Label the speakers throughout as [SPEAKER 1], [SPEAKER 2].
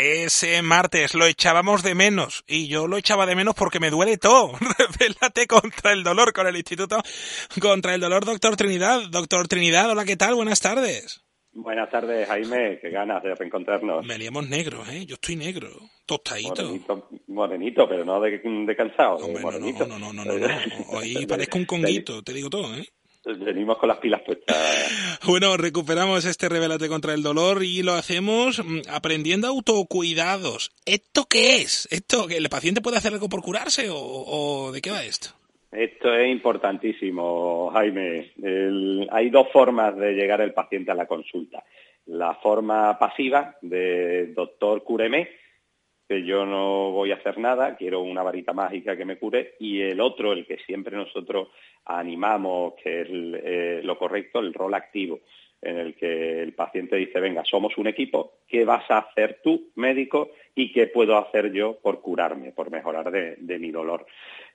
[SPEAKER 1] ese martes lo echábamos de menos y yo lo echaba de menos porque me duele todo. Revélate contra el dolor con el Instituto contra el Dolor, doctor Trinidad. Doctor Trinidad, hola, ¿qué tal? Buenas tardes.
[SPEAKER 2] Buenas tardes, Jaime. Qué ganas de reencontrarnos.
[SPEAKER 1] Me liamos negros, ¿eh? Yo estoy negro, tostadito.
[SPEAKER 2] Morenito, morenito pero no de, de cansado.
[SPEAKER 1] Hombre,
[SPEAKER 2] morenito.
[SPEAKER 1] no, no, no, no, no, no. Hoy parezco un conguito, te digo todo, ¿eh?
[SPEAKER 2] Venimos con las pilas puestas.
[SPEAKER 1] Bueno, recuperamos este Revélate contra el dolor y lo hacemos mm, aprendiendo autocuidados. ¿Esto qué es? ¿Esto que el paciente puede hacer algo por curarse o, o de qué va esto?
[SPEAKER 2] Esto es importantísimo, Jaime. El- hay dos formas de llegar el paciente a la consulta. La forma pasiva de doctor cúreme, que yo no voy a hacer nada, quiero una varita mágica que me cure, y el otro, el que siempre nosotros animamos, que es el, eh, lo correcto, el rol activo, en el que el paciente dice, venga, somos un equipo, ¿qué vas a hacer tú, médico, y qué puedo hacer yo por curarme, por mejorar de, mi dolor?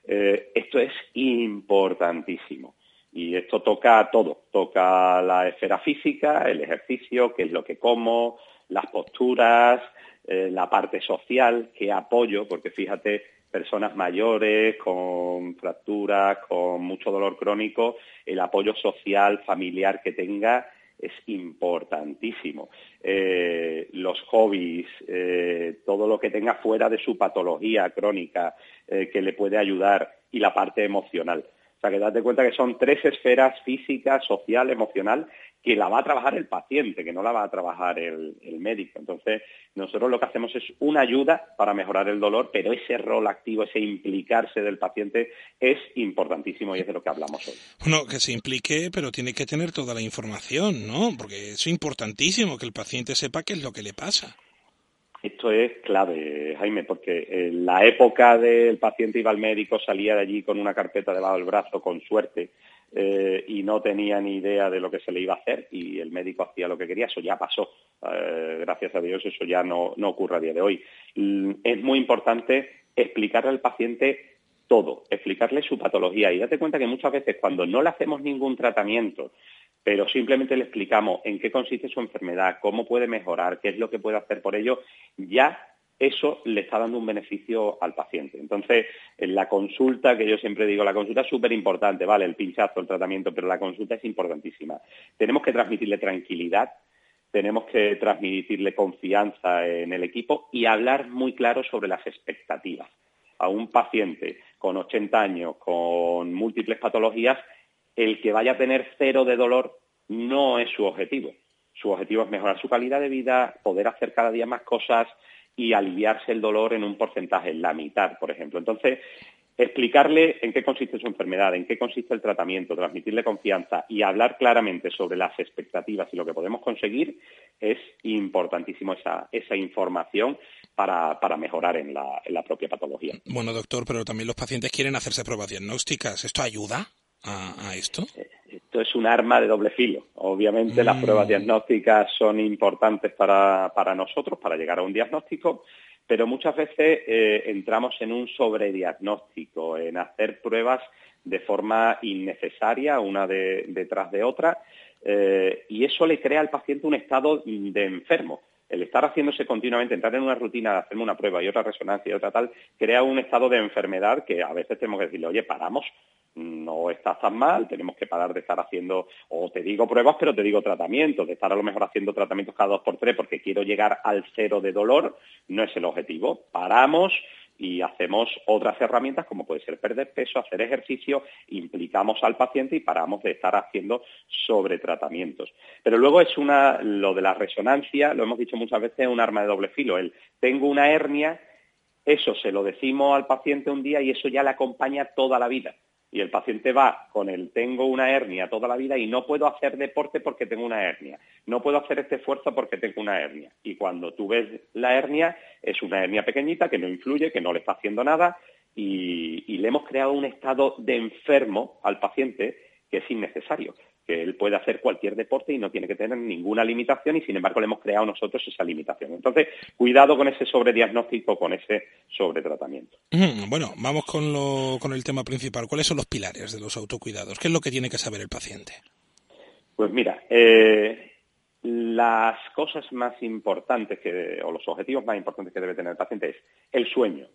[SPEAKER 2] Eh, esto es importantísimo. Y esto toca todo, toca la esfera física, el ejercicio, qué es lo que como, las posturas, eh, la parte social, qué apoyo, porque fíjate, personas mayores con fracturas, con mucho dolor crónico, el apoyo social, familiar que tenga es importantísimo. Eh, los hobbies, eh, todo lo que tenga fuera de su patología crónica que le puede ayudar y la parte emocional. O sea, que date cuenta que son tres esferas física, social, emocional, que la va a trabajar el paciente, que no la va a trabajar el, médico. Entonces, nosotros lo que hacemos es una ayuda para mejorar el dolor, pero ese rol activo, ese implicarse del paciente es importantísimo y es de lo que hablamos hoy.
[SPEAKER 1] Bueno, que se implique, pero tiene que tener toda la información, ¿no? Porque es importantísimo que el paciente sepa qué es lo que le pasa.
[SPEAKER 2] Esto es clave, Jaime, porque en la época del paciente iba al médico, salía de allí con una carpeta debajo del brazo, con suerte, eh, y no tenía ni idea de lo que se le iba a hacer y el médico hacía lo que quería, eso ya pasó. Eh, gracias a Dios eso ya no, no ocurre a día de hoy. Mm, Es muy importante explicarle al paciente todo, explicarle su patología y date cuenta que muchas veces cuando no le hacemos ningún tratamiento, pero simplemente le explicamos en qué consiste su enfermedad, cómo puede mejorar, qué es lo que puede hacer por ello, ya eso le está dando un beneficio al paciente. Entonces, en la consulta, que yo siempre digo, la consulta es súper importante, ¿vale? El pinchazo, el tratamiento, pero la consulta es importantísima. Tenemos que transmitirle tranquilidad, tenemos que transmitirle confianza en el equipo y hablar muy claro sobre las expectativas. A un paciente con 80 años, con múltiples patologías, el que vaya a tener cero de dolor no es su objetivo. Su objetivo es mejorar su calidad de vida, poder hacer cada día más cosas y aliviarse el dolor en un porcentaje, en la mitad, por ejemplo. Entonces, explicarle en qué consiste su enfermedad, en qué consiste el tratamiento, transmitirle confianza y hablar claramente sobre las expectativas y lo que podemos conseguir es importantísimo esa, esa información para, para mejorar en la, en la propia patología.
[SPEAKER 1] Bueno, doctor, pero también los pacientes quieren hacerse pruebas diagnósticas. ¿Esto ayuda a, a esto?
[SPEAKER 2] Esto es un arma de doble filo. Obviamente las
[SPEAKER 1] Mm.
[SPEAKER 2] pruebas diagnósticas son importantes para, para nosotros, para llegar a un diagnóstico, pero muchas veces eh, entramos en un sobrediagnóstico, en hacer pruebas de forma innecesaria, una de- detrás de otra, eh, y eso le crea al paciente un estado de enfermo. El estar haciéndose continuamente, entrar en una rutina de hacerme una prueba y otra resonancia y otra tal, crea un estado de enfermedad que a veces tenemos que decirle, oye, paramos, no estás tan mal, tenemos que parar de estar haciendo, o te digo pruebas, pero te digo tratamientos, de estar a lo mejor haciendo tratamientos cada dos por tres porque quiero llegar al cero de dolor, no es el objetivo. Paramos y hacemos otras herramientas como puede ser perder peso, hacer ejercicio, implicamos al paciente y paramos de estar haciendo sobre tratamientos. Pero luego es una, lo de la resonancia, lo hemos dicho muchas veces, es un arma de doble filo. El tengo una hernia, eso se lo decimos al paciente un día y eso ya le acompaña toda la vida. Y el paciente va con el tengo una hernia toda la vida y no puedo hacer deporte porque tengo una hernia. No puedo hacer este esfuerzo porque tengo una hernia. Y cuando tú ves la hernia, es una hernia pequeñita que no influye, que no le está haciendo nada y, y le hemos creado un estado de enfermo al paciente que es innecesario que él puede hacer cualquier deporte y no tiene que tener ninguna limitación y sin embargo le hemos creado nosotros esa limitación. Entonces, cuidado con ese sobrediagnóstico, con ese sobretratamiento.
[SPEAKER 1] Mm, Bueno, vamos con, lo, con el tema principal. ¿Cuáles son los pilares de los autocuidados? ¿Qué es lo que tiene que saber el paciente?
[SPEAKER 2] Pues mira, eh, las cosas más importantes que, o los objetivos más importantes que debe tener el paciente es el sueño.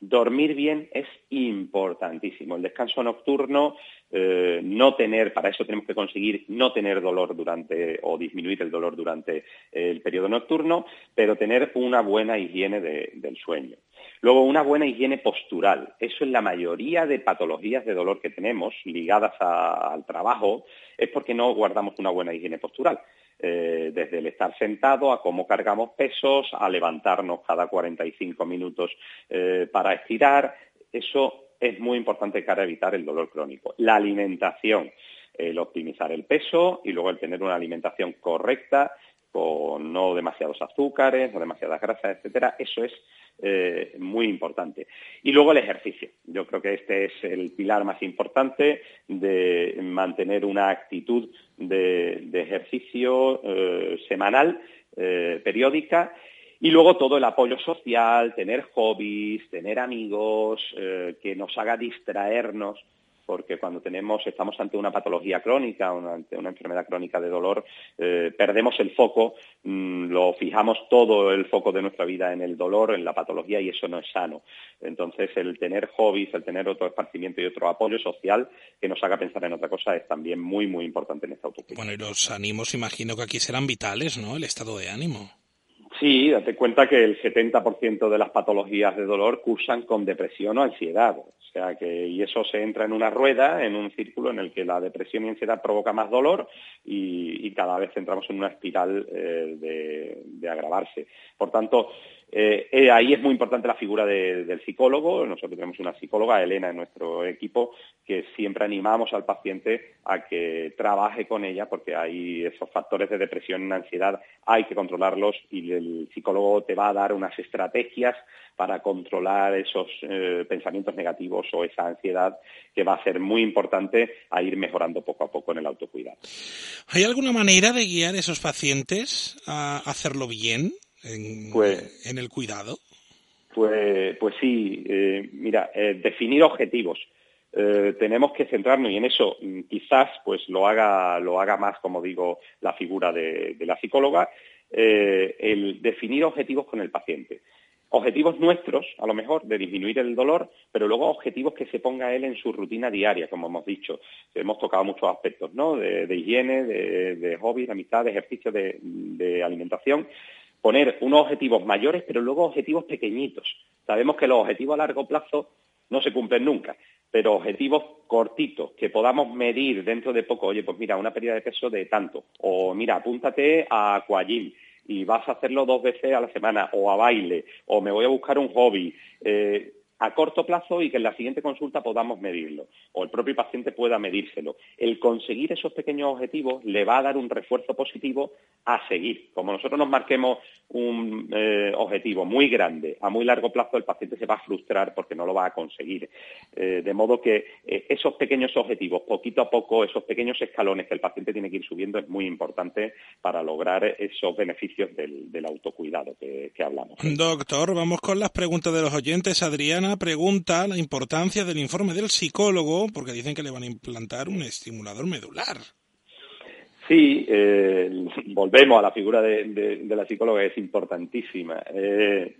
[SPEAKER 2] Dormir bien es importantísimo. El descanso nocturno, eh, no tener, para eso tenemos que conseguir no tener dolor durante o disminuir el dolor durante el periodo nocturno, pero tener una buena higiene del sueño. Luego, una buena higiene postural. Eso en la mayoría de patologías de dolor que tenemos ligadas al trabajo es porque no guardamos una buena higiene postural. Eh, desde el estar sentado a cómo cargamos pesos, a levantarnos cada 45 minutos eh, para estirar. Eso es muy importante para evitar el dolor crónico. La alimentación, el optimizar el peso y luego el tener una alimentación correcta con no demasiados azúcares, no demasiadas grasas, etcétera, eso es eh, muy importante. Y luego el ejercicio. Yo creo que este es el pilar más importante de mantener una actitud de, ejercicio eh, semanal, eh, periódica, y luego todo el apoyo social, tener hobbies, tener amigos, que nos haga distraernos porque cuando tenemos, estamos ante una patología crónica, ante una enfermedad crónica de dolor, eh, perdemos el foco, mm, lo fijamos todo el foco de nuestra vida en el dolor, en la patología, y eso no es sano. Entonces, el tener hobbies, el tener otro esparcimiento y otro apoyo social que nos haga pensar en otra cosa es también muy, muy importante en esta utopía.
[SPEAKER 1] Bueno, y los ánimos, imagino que aquí serán vitales, ¿no? El estado de ánimo.
[SPEAKER 2] Sí, date cuenta que el 70% de las patologías de dolor cursan con depresión o ansiedad. O sea que, y eso se entra en una rueda, en un círculo en el que la depresión y ansiedad provoca más dolor y, cada vez entramos en una espiral eh, de, de, agravarse. Por tanto, eh, eh, ahí es muy importante la figura del psicólogo. Nosotros tenemos una psicóloga, Elena, en nuestro equipo, que siempre animamos al paciente a que trabaje con ella porque hay esos factores de depresión y ansiedad, hay que controlarlos y el psicólogo te va a dar unas estrategias para controlar esos eh, pensamientos negativos o esa ansiedad que va a ser muy importante a ir mejorando poco a poco en el autocuidado.
[SPEAKER 1] ¿Hay alguna manera de guiar a esos pacientes a hacerlo bien? En, pues, en el cuidado?
[SPEAKER 2] Pues, pues sí, eh, mira, eh, definir objetivos. Eh, tenemos que centrarnos y en eso mm, quizás pues lo haga, lo haga más, como digo, la figura de, la psicóloga, el definir objetivos con el paciente. Objetivos nuestros, a lo mejor, de disminuir el dolor, pero luego objetivos que se ponga él en su rutina diaria, como hemos dicho. Hemos tocado muchos aspectos, ¿no? De, higiene, de, de hobbies, de amistad, de ejercicio, de alimentación poner unos objetivos mayores, pero luego objetivos pequeñitos. Sabemos que los objetivos a largo plazo no se cumplen nunca, pero objetivos cortitos que podamos medir dentro de poco, oye, pues mira, una pérdida de peso de tanto, o mira, apúntate a Aquagym y vas a hacerlo dos veces a la semana, o a baile, o me voy a buscar un hobby. Eh, a corto plazo y que en la siguiente consulta podamos medirlo o el propio paciente pueda medírselo. El conseguir esos pequeños objetivos le va a dar un refuerzo positivo a seguir. Como nosotros nos marquemos un eh, objetivo muy grande a muy largo plazo, el paciente se va a frustrar porque no lo va a conseguir. Eh, de modo que eh, esos pequeños objetivos, poquito a poco, esos pequeños escalones que el paciente tiene que ir subiendo es muy importante para lograr esos beneficios del, autocuidado que, que hablamos.
[SPEAKER 1] Doctor, vamos con las preguntas de los oyentes. Adriana pregunta la importancia del informe del psicólogo porque dicen que le van a implantar un estimulador medular.
[SPEAKER 2] Sí, eh, volvemos a la figura de, la psicóloga, es importantísima. Eh,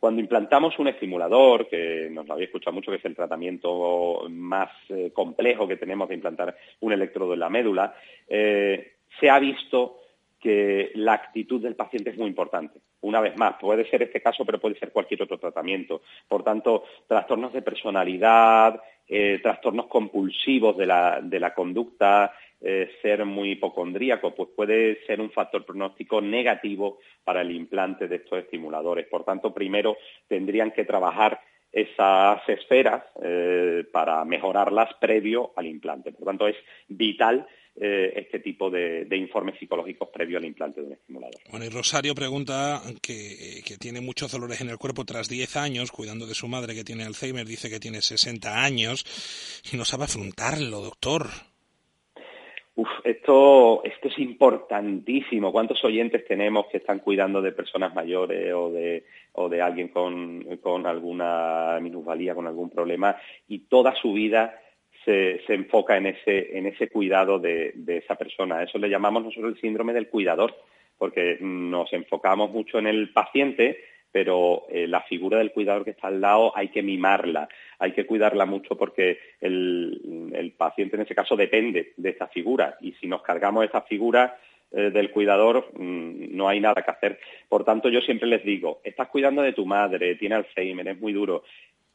[SPEAKER 2] cuando implantamos un estimulador, que nos lo había escuchado mucho, que es el tratamiento más eh, complejo que tenemos de implantar un electrodo en la médula, se ha visto que la actitud del paciente es muy importante. Una vez más, puede ser este caso, pero puede ser cualquier otro tratamiento. Por tanto, trastornos de personalidad, eh, trastornos compulsivos de la, conducta, eh, ser muy hipocondríaco, pues puede ser un factor pronóstico negativo para el implante de estos estimuladores. Por tanto, primero tendrían que trabajar esas esferas eh, para mejorarlas previo al implante. Por tanto, es vital eh, este tipo de, informes psicológicos previo al implante de un estimulador.
[SPEAKER 1] Bueno, y Rosario pregunta que, tiene muchos dolores en el cuerpo tras 10 años, cuidando de su madre que tiene Alzheimer, dice que tiene 60 años y no sabe afrontarlo, doctor.
[SPEAKER 2] Uf, esto, esto es importantísimo. ¿Cuántos oyentes tenemos que están cuidando de personas mayores o de, o de alguien con, con alguna minusvalía, con algún problema, y toda su vida se, enfoca en ese, en ese cuidado de, esa persona. Eso le llamamos nosotros el síndrome del cuidador, porque nos enfocamos mucho en el paciente, pero eh, la figura del cuidador que está al lado hay que mimarla, hay que cuidarla mucho porque el, paciente en ese caso depende de esa figura y si nos cargamos esa figura eh, del cuidador mm, no hay nada que hacer. Por tanto, yo siempre les digo, estás cuidando de tu madre, tiene Alzheimer, es muy duro,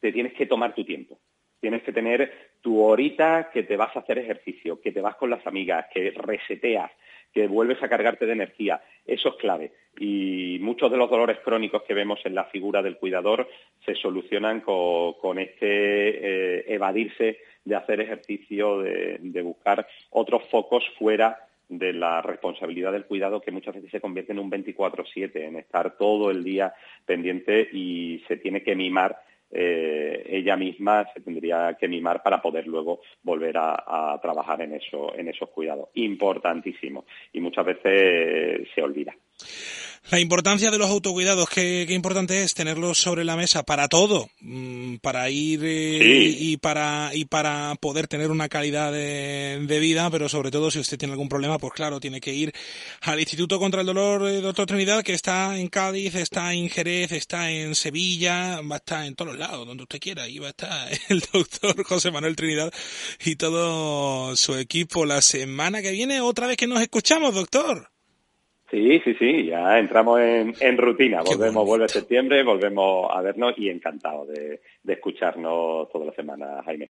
[SPEAKER 2] te tienes que tomar tu tiempo Tienes que tener tu horita que te vas a hacer ejercicio, que te vas con las amigas, que reseteas, que vuelves a cargarte de energía. Eso es clave. Y muchos de los dolores crónicos que vemos en la figura del cuidador se solucionan con, este eh, evadirse de hacer ejercicio, de, de buscar otros focos fuera de la responsabilidad del cuidado que muchas veces se convierte en un 24/7, en estar todo el día pendiente y se tiene que mimar eh, ella misma se tendría que mimar para poder luego volver a, trabajar en, eso, en esos cuidados. Importantísimo. Y muchas veces se olvida.
[SPEAKER 1] La importancia de los autocuidados, qué, importante es tenerlos sobre la mesa para todo, mm, para ir eh, y para y para poder tener una calidad de, vida, pero sobre todo si usted tiene algún problema, pues claro, tiene que ir al Instituto contra el Dolor, eh, doctor Trinidad, que está en Cádiz, está en Jerez, está en Sevilla, va a estar en todos los lados, donde usted quiera, y va a estar el doctor José Manuel Trinidad y todo su equipo la semana que viene, otra vez que nos escuchamos, doctor.
[SPEAKER 2] Sí, sí, sí, ya entramos en, en rutina. Volvemos, vuelve septiembre, volvemos a vernos y encantado de, de escucharnos toda la semana, Jaime.